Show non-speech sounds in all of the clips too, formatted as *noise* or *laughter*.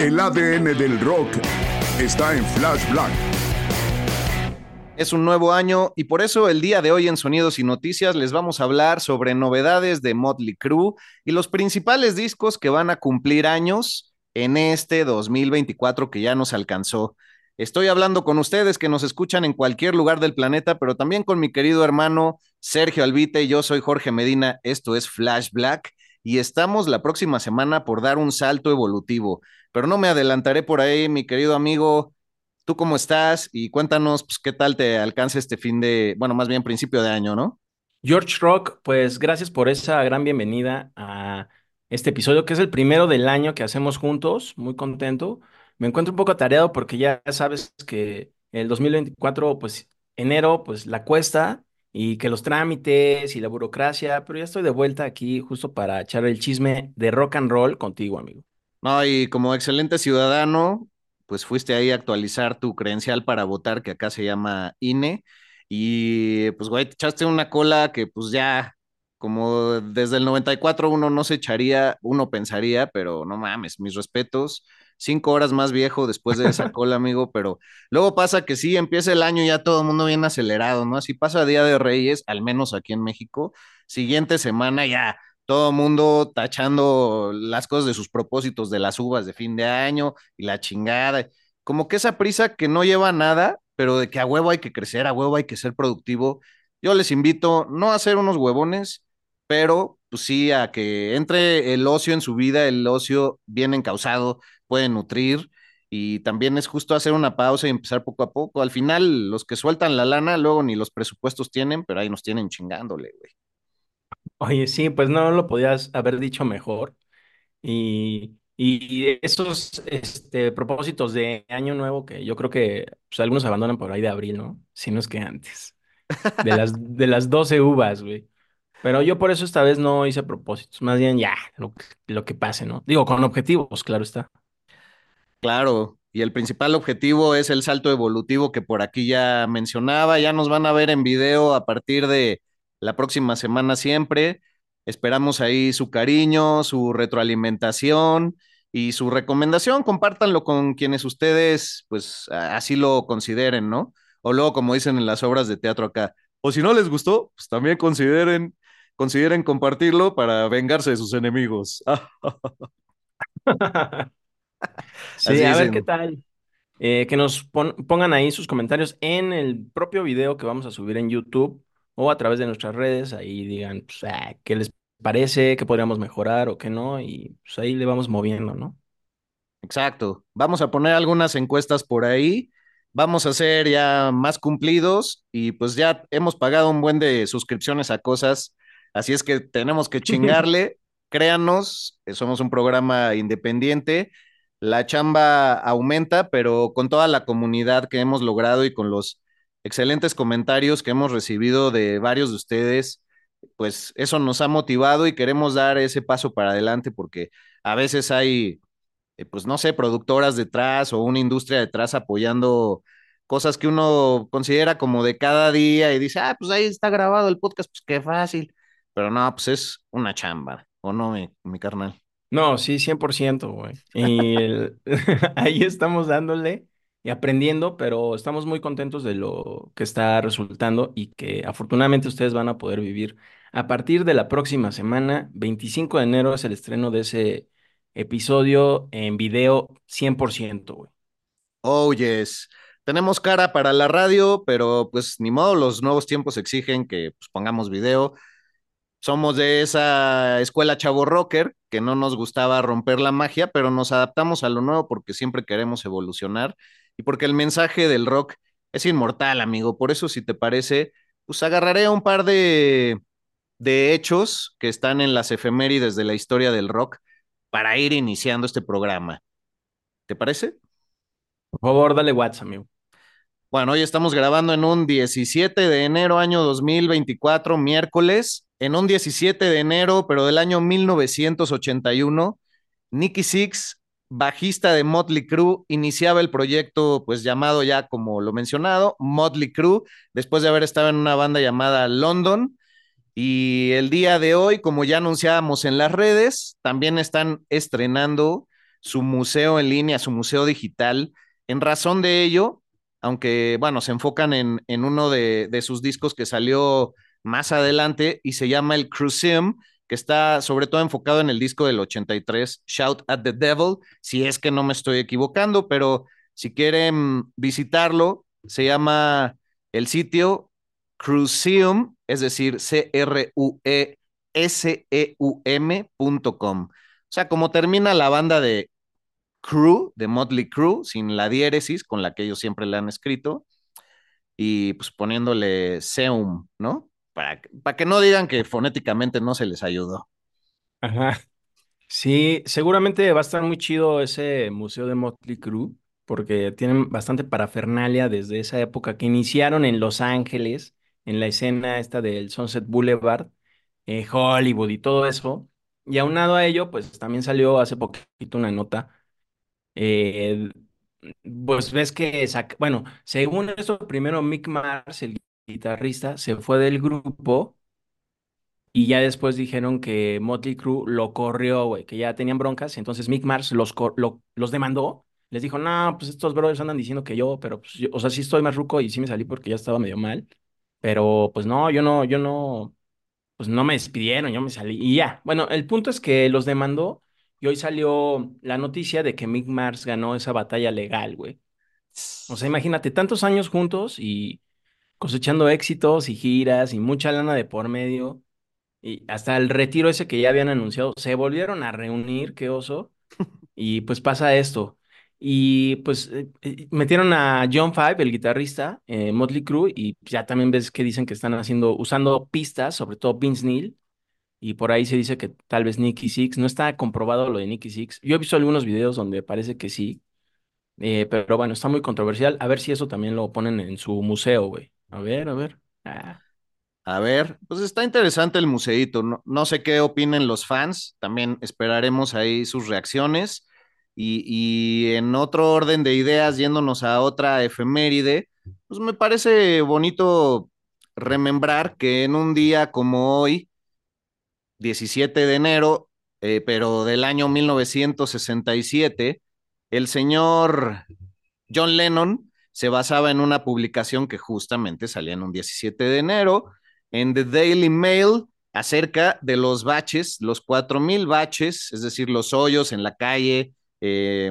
El ADN del rock está en Flash Black. Es un nuevo año y por eso el día de hoy en Sonidos y Noticias les vamos a hablar sobre novedades de Motley Crue y los principales discos que van a cumplir años en este 2024 que ya nos alcanzó. Estoy hablando con ustedes que nos escuchan en cualquier lugar del planeta, pero también con mi querido hermano Sergio Albite. Yo soy Jorge Medina, esto es Flash Black y estamos la próxima semana por dar un salto evolutivo. Pero no me adelantaré por ahí, mi querido amigo. ¿Tú cómo estás? Y cuéntanos, pues, qué tal te alcanza este fin de, bueno, más bien principio de año, ¿no? George Rock, pues gracias por esa gran bienvenida a este episodio, que es el primero del año que hacemos juntos. Muy contento. Me encuentro un poco atareado porque ya sabes que el 2024, pues enero, pues la cuesta y que los trámites y la burocracia, pero ya estoy de vuelta aquí justo para echar el chisme de rock and roll contigo, amigo. No, y como excelente ciudadano, pues fuiste ahí a actualizar tu credencial para votar, que acá se llama INE, y pues, güey, te echaste una cola que pues ya, como desde el 94 uno no se echaría, uno pensaría, pero no mames, mis respetos, cinco horas más viejo después de esa *laughs* cola, amigo, pero luego pasa que sí, empieza el año ya todo el mundo bien acelerado, ¿no? Así pasa Día de Reyes, al menos aquí en México, siguiente semana ya todo mundo tachando las cosas de sus propósitos de las uvas de fin de año y la chingada. Como que esa prisa que no lleva a nada, pero de que a huevo hay que crecer, a huevo hay que ser productivo. Yo les invito no a ser unos huevones, pero pues sí a que entre el ocio en su vida, el ocio bien encausado, puede nutrir y también es justo hacer una pausa y empezar poco a poco. Al final, los que sueltan la lana, luego ni los presupuestos tienen, pero ahí nos tienen chingándole, güey. Oye, sí, pues no lo podías haber dicho mejor. Y, y esos este, propósitos de año nuevo que yo creo que pues, algunos abandonan por ahí de abril, ¿no? Si no es que antes. De las, *laughs* de las 12 uvas, güey. Pero yo por eso esta vez no hice propósitos. Más bien ya, lo, que- lo que pase, ¿no? Digo, con objetivos, claro está. Claro, y el principal objetivo es el salto evolutivo que por aquí ya mencionaba. Ya nos van a ver en video a partir de la próxima semana siempre. Esperamos ahí su cariño, su retroalimentación y su recomendación. Compártanlo con quienes ustedes, pues, así lo consideren, ¿no? O luego, como dicen en las obras de teatro acá, o si no les gustó, pues también consideren, consideren compartirlo para vengarse de sus enemigos. *laughs* *laughs* Sí, Así a ver qué tal. Eh, que nos pon- pongan ahí sus comentarios en el propio video que vamos a subir en YouTube o a través de nuestras redes. Ahí digan pues, ah, qué les parece, qué podríamos mejorar o qué no. Y pues ahí le vamos moviendo, ¿no? Exacto. Vamos a poner algunas encuestas por ahí. Vamos a ser ya más cumplidos y pues ya hemos pagado un buen de suscripciones a cosas. Así es que tenemos que *laughs* chingarle. Créanos, eh, somos un programa independiente. La chamba aumenta, pero con toda la comunidad que hemos logrado y con los excelentes comentarios que hemos recibido de varios de ustedes, pues eso nos ha motivado y queremos dar ese paso para adelante porque a veces hay eh, pues no sé, productoras detrás o una industria detrás apoyando cosas que uno considera como de cada día y dice, ah, pues ahí está grabado el podcast, pues qué fácil. Pero no, pues es una chamba, ¿o no, mi, carnal? No, sí, 100%, güey. Y *laughs* ahí estamos dándole y aprendiendo, pero estamos muy contentos de lo que está resultando y que afortunadamente ustedes van a poder vivir. A partir de la próxima semana, 25 de enero es el estreno de ese episodio en video 100%, güey. Oh, yes. Tenemos cara para la radio, pero pues ni modo, los nuevos tiempos exigen que pues, pongamos video. Somos de esa escuela chavo rocker que no nos gustaba romper la magia, pero nos adaptamos a lo nuevo porque siempre queremos evolucionar y porque el mensaje del rock es inmortal, amigo. Por eso, si te parece, pues agarraré un par de, de hechos que están en las efemérides de la historia del rock para ir iniciando este programa. ¿Te parece? Por favor, dale WhatsApp, amigo. Bueno, hoy estamos grabando en un 17 de enero, año 2024, miércoles. En un 17 de enero, pero del año 1981, Nicky Six, bajista de Motley Crue, iniciaba el proyecto, pues llamado ya como lo mencionado, Motley Crue, después de haber estado en una banda llamada London. Y el día de hoy, como ya anunciábamos en las redes, también están estrenando su museo en línea, su museo digital. En razón de ello, aunque, bueno, se enfocan en, en uno de, de, sus discos que salió más adelante y se llama el Crucium, que está sobre todo enfocado en el disco del 83, Shout at the Devil, si es que no me estoy equivocando, pero si quieren visitarlo, se llama el sitio Crucium, es decir, C-R-U-E-S-E-U-M.com. O sea, como termina la banda de Crew, de Motley Crew, sin la diéresis con la que ellos siempre le han escrito, y pues poniéndole Seum, ¿no? Para, que no digan que fonéticamente no se les ayudó. Ajá. Sí, seguramente va a estar muy chido ese museo de Motley Crue, porque tienen bastante parafernalia desde esa época que iniciaron en Los Ángeles, en la escena esta del Sunset Boulevard, eh, Hollywood y todo eso. Y aunado a ello, pues también salió hace poquito una nota eh, pues ves que, bueno, según eso, primero Mick Mars, el guitarrista, se fue del grupo y ya después dijeron que Motley Crue lo corrió, güey, que ya tenían broncas, entonces Mick Mars los, los demandó, les dijo, no, pues estos brothers andan diciendo que yo, pero pues, o sea, sí estoy más ruco y sí me salí porque ya estaba medio mal, pero pues no, yo no, yo no, pues no me despidieron, yo me salí y ya. Bueno, el punto es que los demandó y hoy salió la noticia de que Mick Mars ganó esa batalla legal, güey. O sea, imagínate, tantos años juntos y cosechando éxitos y giras y mucha lana de por medio. Y hasta el retiro ese que ya habían anunciado, se volvieron a reunir, qué oso. Y pues pasa esto. Y pues eh, eh, metieron a John Five, el guitarrista, eh, Motley Crue, y ya también ves que dicen que están haciendo, usando pistas, sobre todo Vince Neil, y por ahí se dice que tal vez Nicky Six, no está comprobado lo de Nicky Six. Yo he visto algunos videos donde parece que sí, eh, pero bueno, está muy controversial. A ver si eso también lo ponen en su museo, güey. A ver, a ver. Ah. A ver, pues está interesante el museito. No, no, sé qué opinen los fans. También esperaremos ahí sus reacciones. Y, y en otro orden de ideas, yéndonos a otra efeméride, pues me parece bonito remembrar que en un día como hoy, 17 de enero, eh, pero del año 1967, el señor John Lennon se basaba en una publicación que justamente salía en un 17 de enero en The Daily Mail acerca de los baches, los 4.000 baches, es decir, los hoyos en la calle, eh,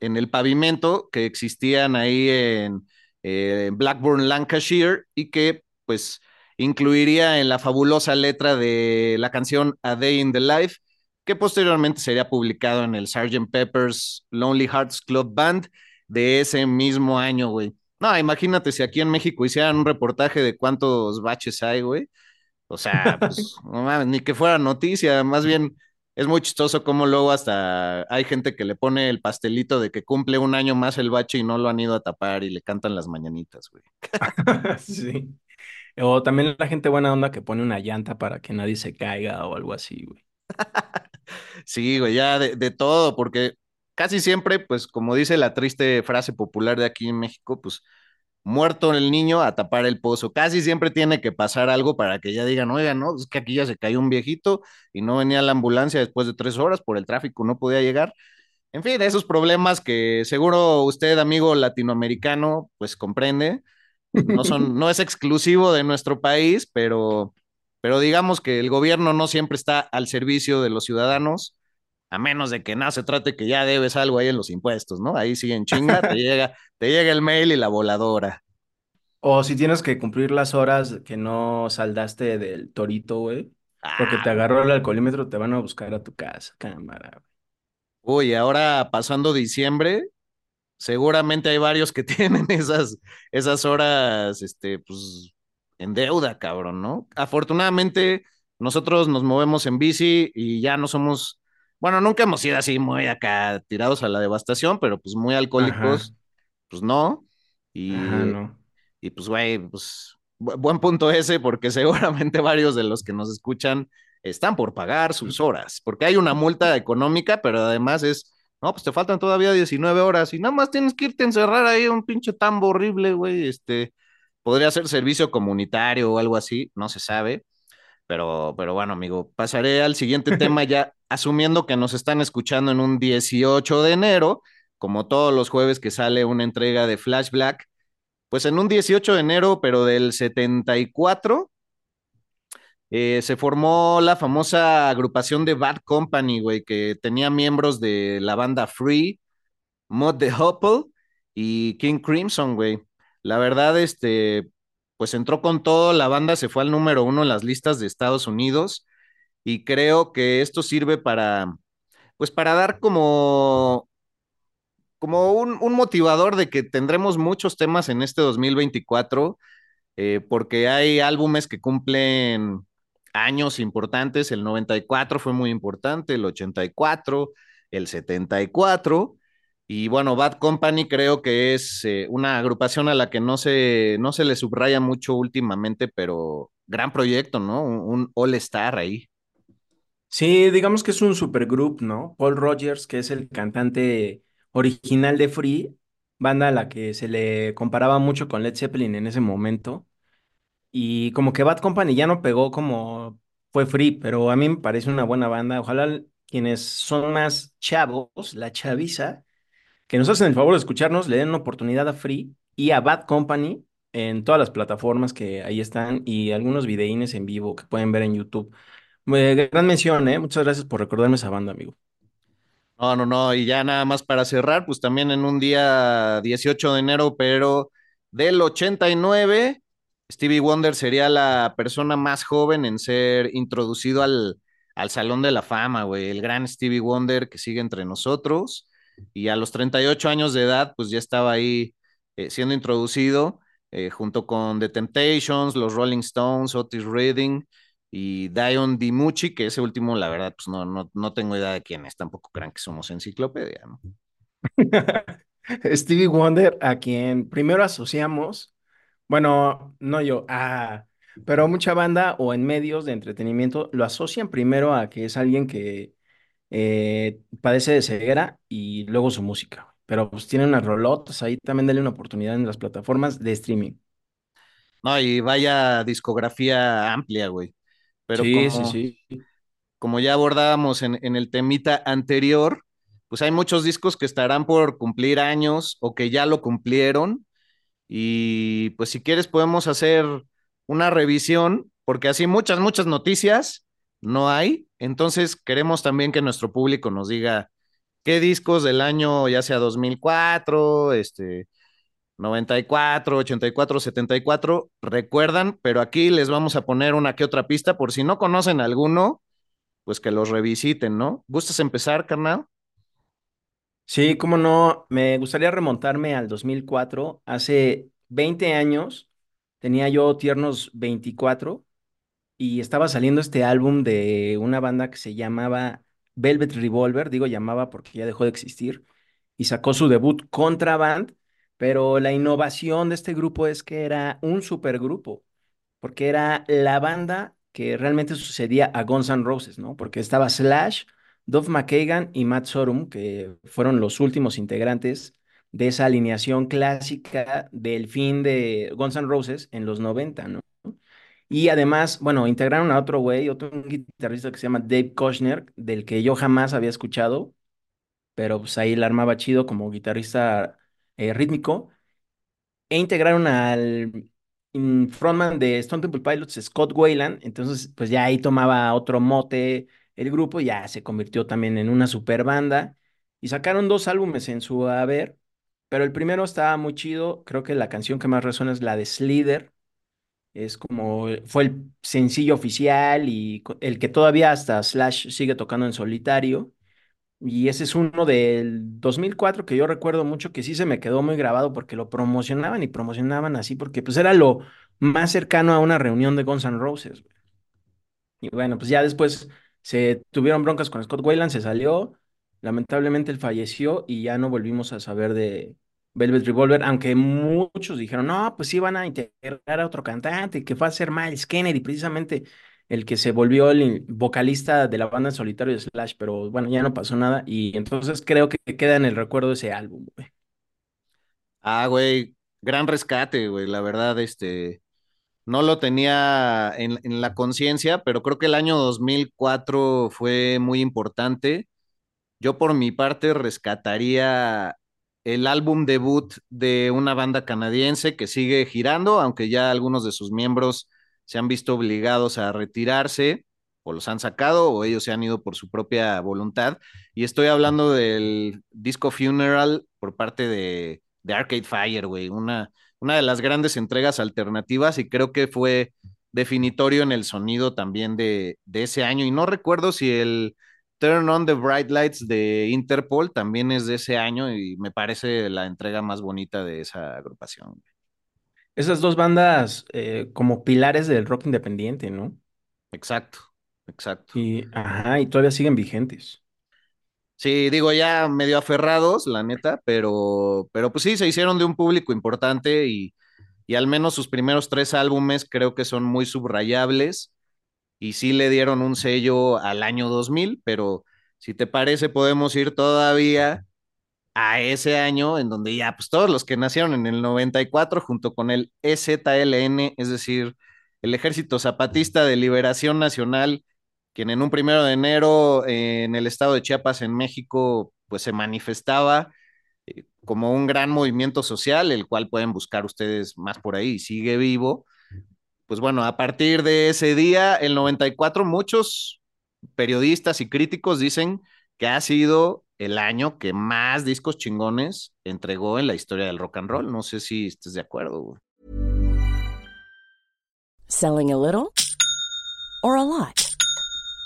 en el pavimento que existían ahí en eh, Blackburn, Lancashire, y que pues incluiría en la fabulosa letra de la canción A Day in the Life, que posteriormente sería publicado en el Sgt. Pepper's Lonely Hearts Club Band de ese mismo año, güey. No, imagínate si aquí en México hicieran un reportaje de cuántos baches hay, güey. O sea, pues, *laughs* no mames, ni que fuera noticia, más bien es muy chistoso cómo luego hasta hay gente que le pone el pastelito de que cumple un año más el bache y no lo han ido a tapar y le cantan las mañanitas, güey. *laughs* sí. O también la gente buena onda que pone una llanta para que nadie se caiga o algo así, güey. *laughs* sí, güey, ya de, de, todo, porque casi siempre, pues como dice la triste frase popular de aquí en México, pues muerto el niño a tapar el pozo. Casi siempre tiene que pasar algo para que ya digan, oigan, no, es que aquí ya se cayó un viejito y no venía la ambulancia después de tres horas por el tráfico, no podía llegar. En fin, esos problemas que seguro usted, amigo latinoamericano, pues comprende no, son, *laughs* no es exclusivo de nuestro país, pero, pero digamos que el gobierno no siempre está al servicio de los ciudadanos, a menos de que nada se trate que ya debes algo ahí en los impuestos, ¿no? Ahí sí en chinga, te llega, te llega el mail y la voladora. O si tienes que cumplir las horas que no saldaste del torito, güey. Porque te ah. agarró el alcoholímetro, te van a buscar a tu casa, cámara. Uy, ahora pasando diciembre, seguramente hay varios que *laughs* tienen esas, esas horas, este, pues, en deuda, cabrón, ¿no? Afortunadamente, nosotros nos movemos en bici y ya no somos bueno, nunca hemos sido así muy acá tirados a la devastación, pero pues muy Ajá, alcohólicos, pues no. ajá, Y, no. y pues, güey, pues bu- buen punto ese, porque *laughs* seguramente varios de los que nos escuchan están por pagar sus horas, porque hay una multa económica, pero además es, no, pues te faltan todavía 19 horas y nada más tienes que irte a encerrar ahí un pinche tambo horrible, güey, este, podría ser servicio comunitario o algo así, no se sabe. Pero, pero bueno, amigo, pasaré al siguiente tema ya asumiendo que nos están escuchando en un 18 de enero, como todos los jueves que sale una entrega de Flash Black, pues en un 18 de enero, pero del 74, eh, se formó la famosa agrupación de Bad Company, güey, que tenía miembros de la banda Free, Mod the Hopple y King Crimson, güey. La verdad, este, pues entró con todo, la banda se fue al número uno en las listas de Estados Unidos y creo que esto sirve para, pues para dar como, como un, un motivador de que tendremos muchos temas en este 2024, eh, porque hay álbumes que cumplen años importantes, el 94 fue muy importante, el 84, el 74, y bueno, Bad Company creo que es eh, una agrupación a la que no se, no se le subraya mucho últimamente, pero gran proyecto, ¿no? Un, all-star ahí. Sí, digamos que es un supergroup, ¿no? Paul Rogers, que es el cantante original de Free, banda a la que se le comparaba mucho con Led Zeppelin en ese momento. Y como que Bad Company ya no pegó como fue Free, pero a mí me parece una buena banda. Ojalá quienes son más chavos, la chaviza, que nos hacen el favor de escucharnos, le den una oportunidad a Free y a Bad Company en todas las plataformas que ahí están y algunos videínes en vivo que pueden ver en YouTube. Eh, gran mención, ¿eh? Muchas gracias por recordarme esa banda, amigo. No, no, no, y ya nada más para cerrar, pues también en un día 18 de enero, pero del 89, Stevie Wonder sería la persona más joven en ser introducido al, al Salón de la Fama, güey, el gran Stevie Wonder que sigue entre nosotros, y a los 38 años de edad, pues ya estaba ahí eh, siendo introducido, eh, junto con The Temptations, los Rolling Stones, Otis Redding, y Dion DiMucci, que ese último, la verdad, pues no, no, no tengo idea de quién es, tampoco crean que somos enciclopedia, ¿no? *laughs* Stevie Wonder, a quien primero asociamos, bueno, no yo, ah, pero mucha banda o en medios de entretenimiento lo asocian primero a que es alguien que eh, padece de ceguera y luego su música. Pero pues tiene unas rolotas ahí, también dale una oportunidad en las plataformas de streaming. No, y vaya discografía amplia, güey. Pero Sí, sí, como, sí. como ya abordábamos en, en el temita anterior, pues hay muchos discos que estarán por cumplir años o que ya lo cumplieron. Y pues si quieres podemos hacer una revisión, porque así muchas, muchas noticias no hay. Entonces queremos también que nuestro público nos diga qué discos del año, ya sea 2004, este, 94, 84, 74, recuerdan, pero aquí les vamos a poner una que otra pista por si no conocen alguno, pues que los revisiten, ¿no? ¿Gustas empezar, carnal? Sí, cómo no, me gustaría remontarme al 2004. Hace 20 años, tenía yo tiernos 24 y estaba saliendo este álbum de una banda que se llamaba Velvet Revolver, digo llamaba porque ya dejó de existir, y sacó su debut Contraband, pero la innovación de este grupo es que era un supergrupo, porque era la banda que realmente sucedía a Guns N' Roses, ¿no? Porque estaba Slash, Duff McKagan y Matt Sorum, que fueron los últimos integrantes de esa alineación clásica del fin de Guns N' Roses en los 90, ¿no? Y además, bueno, integraron a otro güey, otro guitarrista que se llama Dave Koshner, del que yo jamás había escuchado, pero pues ahí la armaba chido como guitarrista eh, rítmico. E integraron al mm, frontman de Stone Temple Pilots, Scott Wayland, entonces pues ya ahí tomaba otro mote el grupo, ya se convirtió también en una super banda. Y sacaron dos álbumes en su haber, pero el primero estaba muy chido, creo que la canción que más resuena es la de Slither es como, fue el sencillo oficial y el que todavía hasta Slash sigue tocando en solitario. Y ese es uno del 2004 que yo recuerdo mucho que sí se me quedó muy grabado porque lo promocionaban y promocionaban así porque pues era lo más cercano a una reunión de Guns N' Roses. Y bueno, pues ya después se tuvieron broncas con Scott Weiland, se salió, lamentablemente él falleció y ya no volvimos a saber de Velvet Revolver, aunque muchos dijeron, no, pues sí van a integrar a otro cantante, que fue a ser Miles Kennedy, precisamente el que se volvió el vocalista de la banda en solitario de Slash, pero bueno, ya no pasó nada y entonces creo que queda en el recuerdo ese álbum, güey. Ah, güey, gran rescate, güey, la verdad, este, no lo tenía en, en la conciencia, pero creo que el año 2004 fue muy importante. Yo por mi parte rescataría el álbum debut de una banda canadiense que sigue girando, aunque ya algunos de sus miembros se han visto obligados a retirarse o los han sacado o ellos se han ido por su propia voluntad. Y estoy hablando del disco Funeral por parte de, de Arcade Fire, güey, una, una de las grandes entregas alternativas y creo que fue definitorio en el sonido también de, de ese año. Y no recuerdo si el Turn on the Bright Lights de Interpol también es de ese año y me parece la entrega más bonita de esa agrupación. Esas dos bandas eh, como pilares del rock independiente, ¿no? Exacto, exacto. Y, ajá, y todavía siguen vigentes. Sí, digo, ya medio aferrados, la neta, pero, pero pues sí, se hicieron de un público importante y, y al menos sus primeros tres álbumes creo que son muy subrayables y sí le dieron un sello al año 2000, pero si te parece podemos ir todavía a ese año en donde ya pues todos los que nacieron en el 94 junto con el EZLN, es decir, el Ejército Zapatista de Liberación Nacional, quien en un primero de enero en el estado de Chiapas, en México, pues se manifestaba eh, como un gran movimiento social, el cual pueden buscar ustedes más por ahí, sigue vivo pues bueno, a partir de ese día, el 94, muchos periodistas y críticos dicen que ha sido el año que más discos chingones entregó en la historia del rock and roll. No sé si estés de acuerdo. Selling a little or a lot.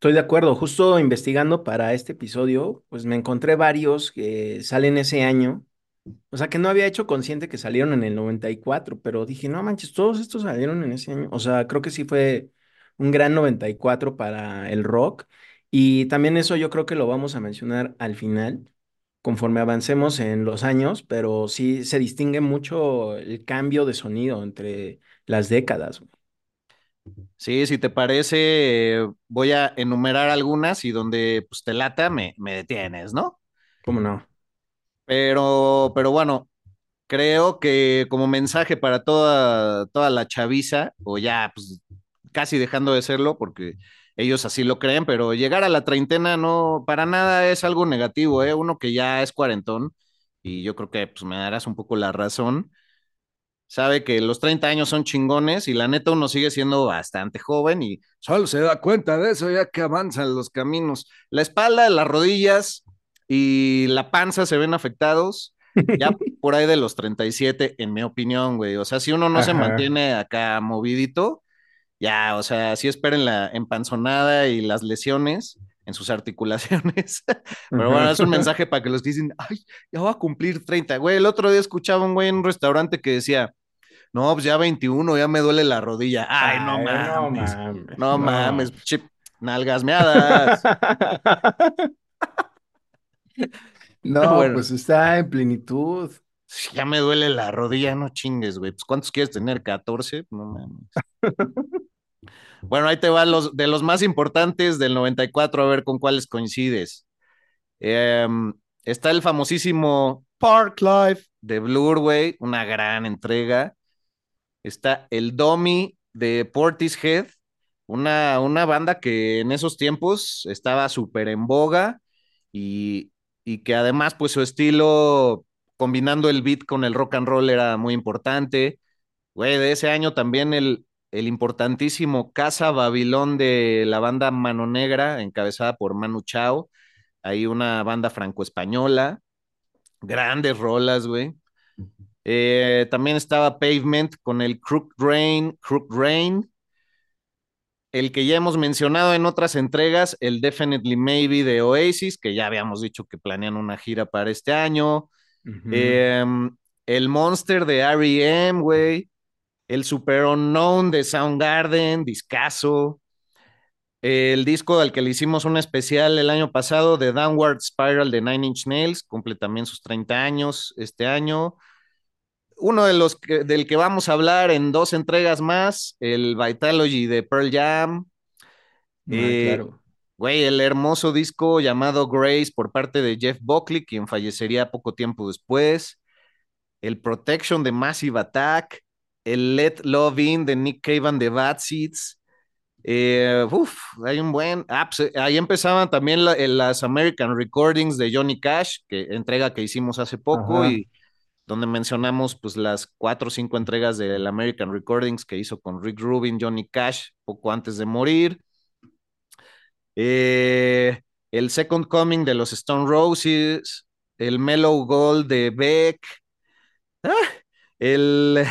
Estoy de acuerdo. Justo investigando para este episodio, pues me encontré varios que salen ese año. O sea, que no había hecho consciente que salieron en el 94, pero dije, no manches, todos estos salieron en ese año. O sea, creo que sí fue un gran 94 para el rock. Y también eso yo creo que lo vamos a mencionar al final, conforme avancemos en los años, pero sí se distingue mucho el cambio de sonido entre las décadas. güey. Sí, si te parece, voy a enumerar algunas y donde pues, te lata, me, me detienes, ¿no? ¿Cómo no? Pero, pero bueno, creo que como mensaje para toda, toda la chaviza, o ya pues casi dejando de serlo, porque ellos así lo creen, pero llegar a la treintena no, para nada es algo negativo, ¿eh? Uno que ya es cuarentón, y yo creo que pues me darás un poco la razón, sabe que los 30 años son chingones y la neta uno sigue siendo bastante joven y solo se da cuenta de eso ya que avanzan los caminos. La espalda, las rodillas, y la panza se ven afectados ya *laughs* por ahí de los 37, en mi opinión, güey. O sea, si uno no se mantiene acá movidito, ya, o sea, sí esperen la empanzonada y las lesiones en sus articulaciones. *laughs* Pero bueno, es un mensaje para que los que dicen, ay, ya va a cumplir 30. Güey, el otro día escuchaba un güey en un restaurante que decía, no, pues ya 21, ya me duele la rodilla. Ay, no Ay, no mames. mames, No mames, chip, nalgas meadas. *laughs* No, Bueno. pues está en plenitud. Ya me duele la rodilla, no chingues, güey. Pues ¿cuántos quieres tener? ¿14? No mames. *laughs* Bueno, ahí te va los de los más importantes del 94, a ver con cuáles coincides. Em, está el famosísimo Park Life de Blur, güey, una gran entrega. Está el Domi de Portishead, una, una banda que en esos tiempos estaba súper en boga y, y que además, pues su estilo, combinando el beat con el rock and roll, era muy importante. Güey, de ese año también el, el importantísimo Casa Babilón de la banda Mano Negra, encabezada por Manu Chao. Hay una banda franco-española. Grandes rolas, güey. Eh, también estaba Pavement con el Crook Rain, Crook Rain. El que ya hemos mencionado en otras entregas, el Definitely Maybe de Oasis, que ya habíamos dicho que planean una gira para este año. Eh, el Monster de R.E.M., güey. El Super Unknown de Soundgarden, discaso. El disco al que le hicimos un especial el año pasado, de Downward Spiral de Nine Inch Nails, cumple también sus 30 años este año. Uno de los que, del que vamos a hablar en dos entregas más, el Vitalogy de Pearl Jam. Ah, Eh, claro. Güey, el hermoso disco llamado Grace por parte de Jeff Buckley, quien fallecería poco tiempo después. El Protection de Massive Attack. El Let Love In de Nick Cave and the Bad Seeds. Eh, uf, hay un buen. Ah, pues, ahí empezaban también la- las American Recordings de Johnny Cash, que entrega que hicimos hace poco Ajá. y donde mencionamos pues las cuatro o cinco entregas del American Recordings que hizo con Rick Rubin, Johnny Cash, poco antes de morir. Eh, el Second Coming de los Stone Roses, el Mellow Gold de Beck, ah, el,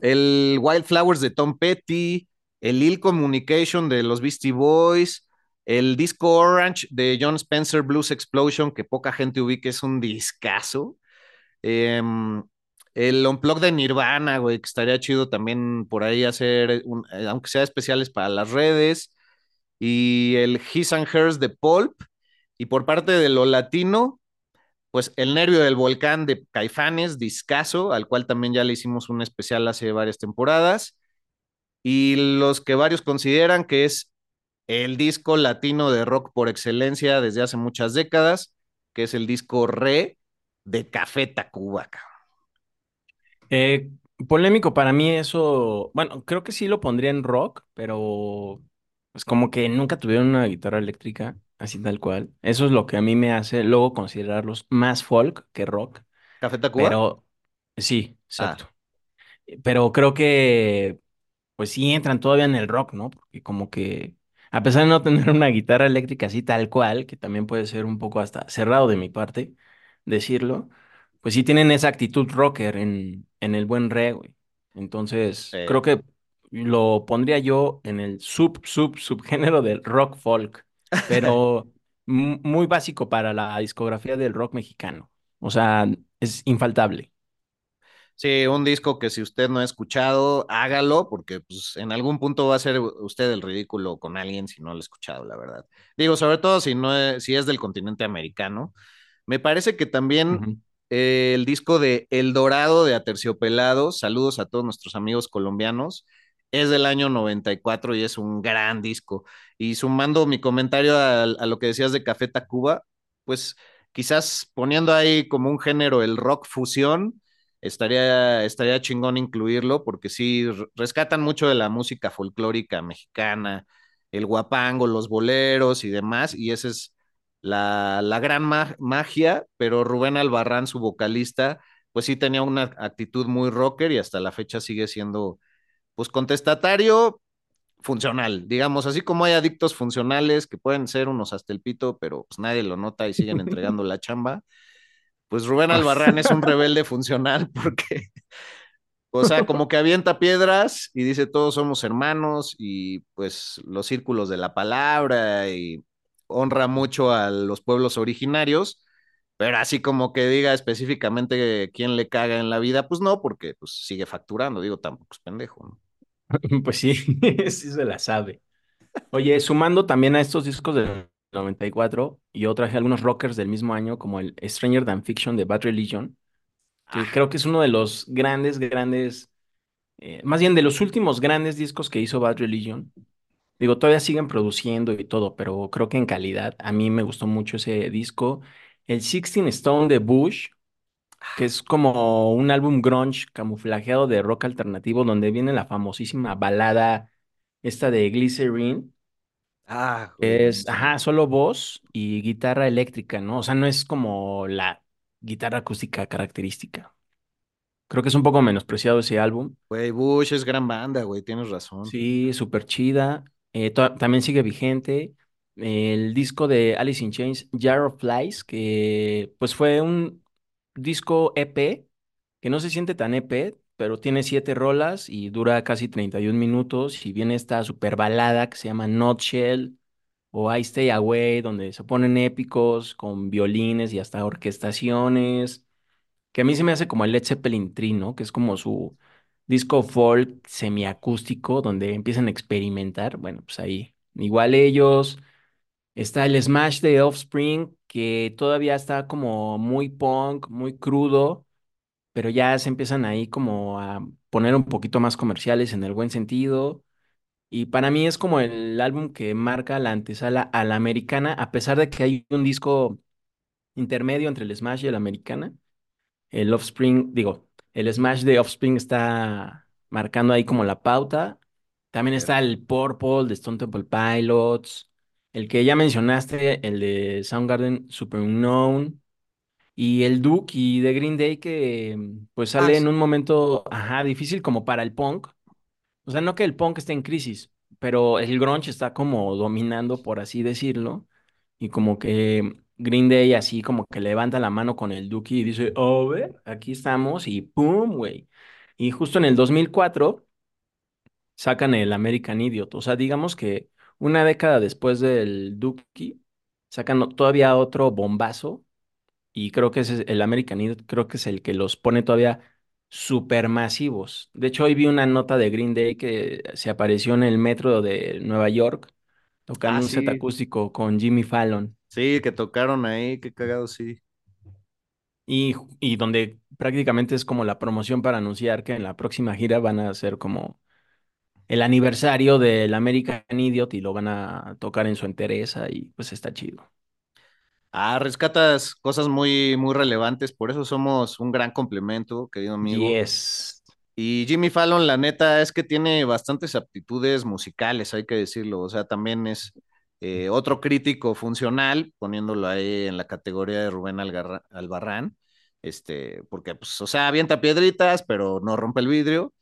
el Wildflowers de Tom Petty, el Ill Communication de los Beastie Boys, el disco Orange de John Spencer Blues Explosion, que poca gente ubica, es un discazo. Em, el Unplug de Nirvana, güey, que estaría chido también por ahí hacer, un- eh, aunque sea especiales para las redes. Y el His and Hers de Pulp. Y por parte de lo latino, pues el Nervio del Volcán de Caifanes, discaso, al cual también ya le hicimos un especial hace varias temporadas. Y los que varios consideran que es el disco latino de rock por excelencia desde hace muchas décadas, que es el disco Re de Café Tacuba. cabrón. Eh, polémico para mí eso, bueno, creo que sí lo pondría en rock, pero pues como que nunca tuvieron una guitarra eléctrica, así tal cual. Eso es lo que a mí me hace luego considerarlos más folk que rock, ¿Café Tacuba? pero sí, Ah. exacto. Pero creo que pues sí entran todavía en el rock, ¿no? Porque como que a pesar de no tener una guitarra eléctrica así tal cual, que también puede ser un poco hasta cerrado de mi parte decirlo, pues sí tienen esa actitud rocker en, en el buen re, güey. Entonces, creo que lo pondría yo en el sub, sub, subgénero del rock folk, *laughs* pero mu- muy básico para la discografía del rock mexicano. O sea, es infaltable. Sí, un disco que si usted no ha escuchado, hágalo, porque pues en algún punto va a ser usted el ridículo con alguien si no lo ha escuchado, la verdad. Digo, sobre todo si no es, si es del continente americano. Me parece que también eh, el disco de El Dorado de Aterciopelado, saludos a todos nuestros amigos colombianos, es del año 94 y es un gran disco. Y sumando mi comentario a, a lo que decías de Café Tacuba, pues quizás poniendo ahí como un género el rock fusión, estaría, estaría chingón incluirlo porque sí rescatan mucho de la música folclórica mexicana, el guapango, los boleros y demás, y esa es la, la gran ma- magia, pero Rubén Albarrán, su vocalista, pues sí tenía una actitud muy rocker y hasta la fecha sigue siendo, pues contestatario, funcional, digamos, así como hay adictos funcionales que pueden ser unos hasta el pito, pero pues nadie lo nota y siguen entregando la chamba. Pues Rubén Albarrán es un *laughs* rebelde funcional porque, o sea, como que avienta piedras y dice todos somos hermanos y pues los círculos de la palabra y honra mucho a los pueblos originarios, pero así como que diga específicamente quién le caga en la vida, pues no, porque pues sigue facturando, digo, tampoco es pendejo, ¿no? *laughs* Pues sí, *laughs* sí se la sabe. Oye, sumando también a estos discos del 94, yo traje algunos rockers del mismo año, como el Stranger Than Fiction de Bad Religion, que creo que es uno de los grandes, grandes, eh, más bien de los últimos grandes discos que hizo Bad Religion. Digo, todavía siguen produciendo y todo, pero creo que en calidad a mí me gustó mucho ese disco. El Sixteen Stone de Bush, que es como un álbum grunge camuflajeado de rock alternativo, donde viene la famosísima balada esta de Glycerine. Ah, que es, ajá, solo voz y guitarra eléctrica, ¿no? O sea, no es como la guitarra acústica característica. Creo que es un poco menospreciado ese álbum. Güey, Bush es gran banda, güey, tienes razón. Sí, súper chida. Eh, también sigue vigente. El disco de Alice in Chains, Jar of Flies, que pues fue un disco EP, que no se siente tan EP, pero tiene siete rolas y dura casi 31 minutos. Y viene esta super balada que se llama Nutshell o I Stay Away, donde se ponen épicos con violines y hasta orquestaciones, que a mí se me hace como el Led Zeppelin 3, ¿no? Que es como su disco folk semiacústico, donde empiezan a experimentar. Bueno, pues ahí, igual ellos. Está el Smash de Offspring, que todavía está como muy punk, muy crudo, pero ya se empiezan ahí como a poner un poquito más comerciales en el buen sentido. Y para mí es como el álbum que marca la antesala a la americana, a pesar de que hay un disco intermedio entre el Smash y el americana. El Offspring, digo, el Smash de Offspring está marcando ahí como la pauta. También está el Purple de Stone Temple Pilots, el que ya mencionaste, el de Soundgarden Super Unknown, y el Dookie de Green Day que mm, pues Ah, sale en un momento, ajá, difícil como para el punk. O sea, no que el punk esté en crisis, pero el grunge está como dominando, por así decirlo, y como que Green Day así como que levanta la mano con el Dookie y dice, oh, aquí estamos, y ¡pum, güey! Y justo en el 2004 sacan el American Idiot. O sea, digamos que una década después del Dookie, sacan todavía otro bombazo y creo que es el American Idiot, creo que es el que los pone todavía supermasivos. De hecho, hoy vi una nota de Green Day que se apareció en el metro de Nueva York Ah, tocando un set sí, acústico con Jimmy Fallon sí, que tocaron ahí, qué cagado, sí. y, y donde prácticamente es como la promoción para anunciar que en la próxima gira van a hacer como el aniversario del American Idiot y lo van a tocar en su entereza y pues está chido. Ah, rescatas cosas muy, muy relevantes, por eso somos un gran complemento, querido amigo. Yes. Y Jimmy Fallon, la neta, es que tiene bastantes aptitudes musicales, hay que decirlo. O sea, también es eh, otro crítico funcional, poniéndolo ahí en la categoría de Rubén Algarra- Albarrán. Este, porque, pues, o sea, avienta piedritas, pero no rompe el vidrio.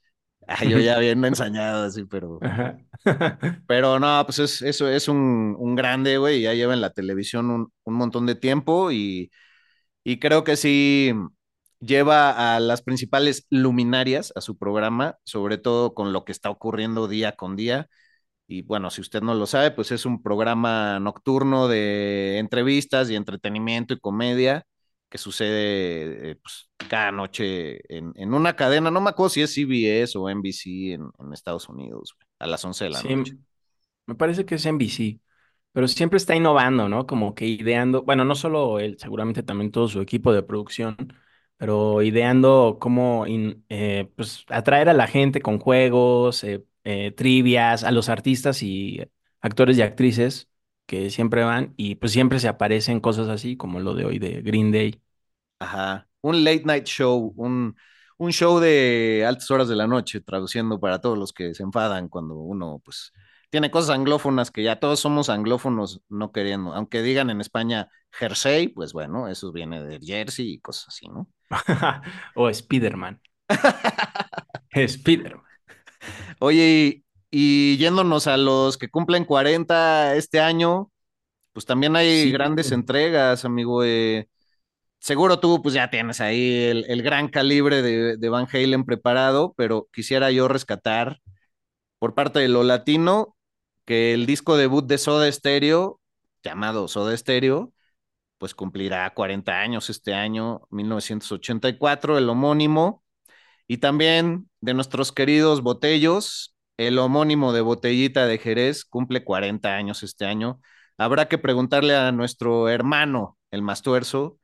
Ah, yo ya bien *laughs* ensañado así, pero, Ajá. *laughs* pero no, pues es, eso es un, un grande, güey, ya lleva en la televisión un, un montón de tiempo y y creo que sí lleva a las principales luminarias a su programa, sobre todo con lo que está ocurriendo día con día. Y bueno, si usted no lo sabe, pues es un programa nocturno de entrevistas y entretenimiento y comedia que sucede eh, pues, cada noche en, en, una cadena, no me acuerdo si es CBS o NBC en, en Estados Unidos, a las 11 de la Sí, noche. me parece que es NBC, pero siempre está innovando, ¿no? Como que ideando, bueno, no solo él, seguramente también todo su equipo de producción, pero ideando cómo in- eh, pues, atraer a la gente con juegos, eh, eh, trivias, a los artistas y actores y actrices que siempre van y pues siempre se aparecen cosas así como lo de hoy de Green Day. Ajá. Un late night show, un, un show de altas horas de la noche, traduciendo para todos los que se enfadan cuando uno, pues, tiene cosas anglófonas que ya todos somos anglófonos no queriendo. Aunque digan en España Jersey, pues bueno, eso viene de Jersey y cosas así, ¿no? *laughs* o Spider-Man. *laughs* Spider-Man. Oye, Y yéndonos a los que cumplen 40 este año, pues también hay Sí. grandes entregas, amigo. eh, seguro tú pues ya tienes ahí el, el gran calibre de, de Van Halen preparado, pero quisiera yo rescatar por parte de lo latino que el disco debut de Soda Stereo, llamado Soda Stereo, pues cumplirá 40 años este año, 1984, el homónimo. Y también de nuestros queridos Botellos, el homónimo de Botellita de Jerez cumple 40 años este año. Habrá que preguntarle a nuestro hermano, el Mastuerzo,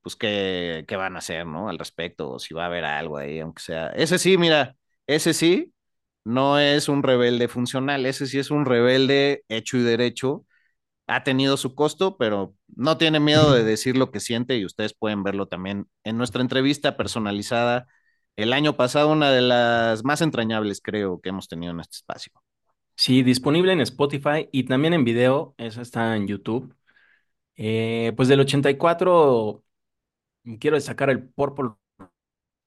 pues qué, qué van a hacer, ¿no? Al respecto, o si va a haber algo ahí, aunque sea. Ese sí, mira, ese sí, no es un rebelde funcional, ese sí es un rebelde hecho y derecho. Ha tenido su costo, pero no tiene miedo de decir lo que siente y ustedes pueden verlo también en nuestra entrevista personalizada el año pasado, una de las más entrañables, creo, que hemos tenido en este espacio. Sí, disponible en Spotify y también en video, esa está en YouTube. Eh, pues del 84 quiero destacar el Purple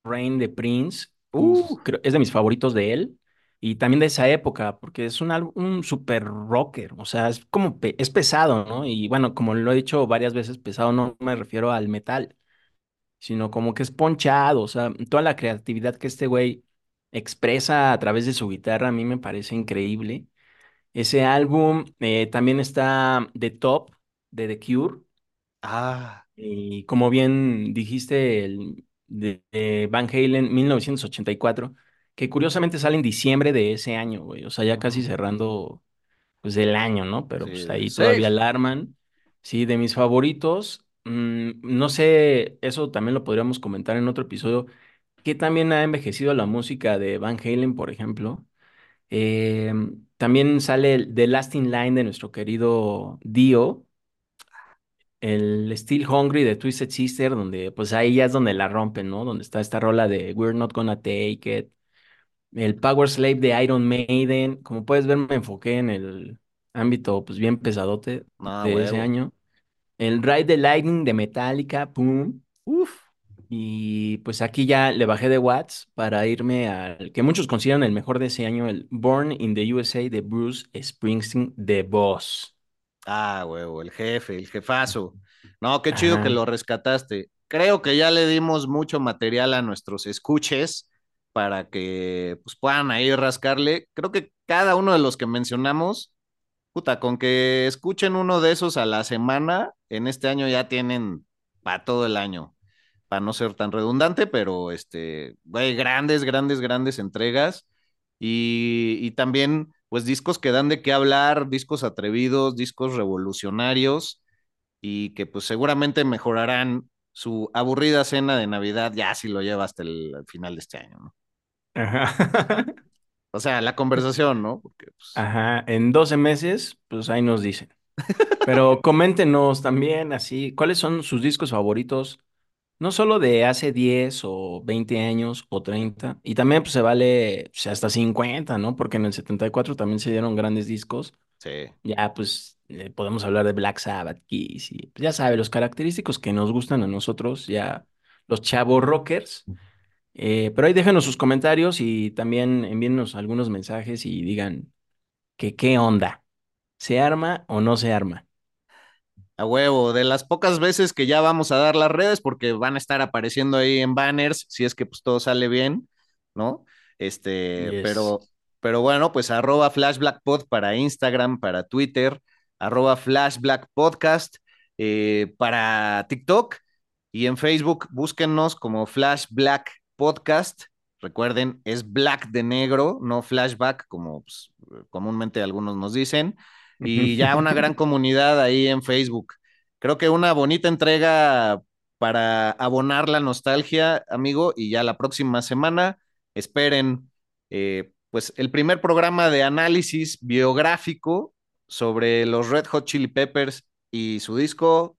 Rain de Prince. Uh, creo- es de mis favoritos de él. Y también de esa época, porque es un un super rocker, o sea, es como, pe- es pesado, ¿no? Y bueno, como lo he dicho varias veces, pesado no me refiero al metal, sino como que es ponchado, o sea, toda la creatividad que este güey expresa a través de su guitarra a mí me parece increíble. Ese álbum eh, también está The Top de The Cure. ah, Y como bien dijiste, el de, de Van Halen 1984, que curiosamente sale en diciembre de ese año, güey. O sea, ya casi ujú, cerrando pues el año, ¿no? Pero sí, pues ahí todavía 6. alarman. Sí, de mis favoritos. Mm, no sé, eso también lo podríamos comentar en otro episodio. ¿Qué también ha envejecido la música de Van Halen, por ejemplo? Eh, también sale The Lasting Line de nuestro querido Dio, el Still Hungry de Twisted Sister, donde pues ahí ya es donde la rompen, ¿no? Donde está esta rola de We're Not Gonna Take It, el Power Slave de Iron Maiden. Como puedes ver, me enfoqué en el ámbito pues bien pesadote No, de ese año. El Ride the Lightning de Metallica, pum. Uf. Y pues aquí ya le bajé de watts para irme al que muchos consideran el mejor de ese año, el Born in the USA de Bruce Springsteen, The Boss. Ah, huevo, el jefe, el jefazo. No, qué chido que lo rescataste. Creo que ya le dimos mucho material a nuestros escuches para que pues, puedan ahí rascarle. Creo que cada uno de los que mencionamos, puta, con que escuchen uno de esos a la semana, en este año ya tienen para todo el año, para no ser tan redundante, pero este, güey, grandes, grandes, grandes entregas. Y, y también, pues, discos que dan de qué hablar, discos atrevidos, discos revolucionarios y que pues seguramente mejorarán su aburrida cena de Navidad ya si lo lleva hasta el, final de este año, ¿no? Ajá. *laughs* O sea, la conversación, ¿no? Porque pues, Ajá. En 12 meses, pues ahí nos dicen. *laughs* Pero coméntenos también así, ¿cuáles son sus discos favoritos? No solo de hace 10 o 20 años o 30, y también pues se vale pues, hasta 50, ¿no? Porque en el 74 también se dieron grandes discos. sí. Ya pues eh, podemos hablar de Black Sabbath, Kiss y pues, ya sabe, los característicos que nos gustan a nosotros, ya los chavos rockers. Eh, pero ahí déjenos sus comentarios y también envíennos algunos mensajes y digan que qué onda, ¿se arma o no se arma? A huevo, de las pocas veces que ya vamos a dar las redes, porque van a estar apareciendo ahí en banners, si es que pues todo sale bien, ¿no? Este, Yes. pero, pero bueno, pues arroba flashblackpod para Instagram, para Twitter, arroba flashblackpodcast eh, para TikTok y en Facebook búsquennos como Flash Black Podcast. Recuerden, es black de negro, no flashback, como pues, comúnmente algunos nos dicen y *laughs* ya una gran comunidad ahí en Facebook. Creo que una bonita entrega para abonar la nostalgia, amigo, y ya la próxima semana esperen eh, pues el primer programa de análisis biográfico sobre los Red Hot Chili Peppers y su disco.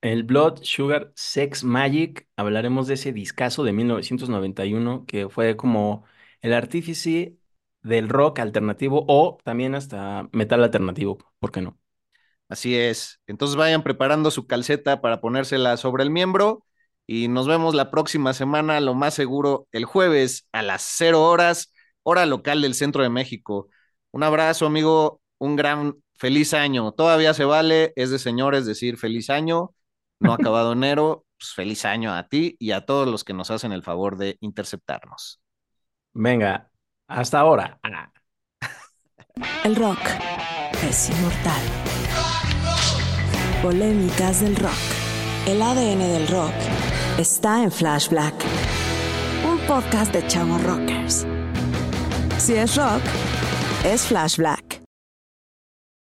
El Blood Sugar Sex Magic, hablaremos de ese discazo de 1991 que fue como el artífice del rock alternativo o también hasta metal alternativo, ¿por qué no? Así es. Entonces vayan preparando su calceta para ponérsela sobre el miembro y nos vemos la próxima semana, lo más seguro, el jueves a las cero horas, hora local del centro de México. Un abrazo, amigo. Un gran feliz año. Todavía se vale, es de señores decir feliz año. No ha acabado enero. Pues feliz año a ti y a todos los que nos hacen el favor de interceptarnos. Venga, hasta ahora. Ah. El rock es inmortal. Polémicas del rock. El ADN del rock está en Flash Black. Un podcast de chavos rockers. Si es rock, es Flash Black.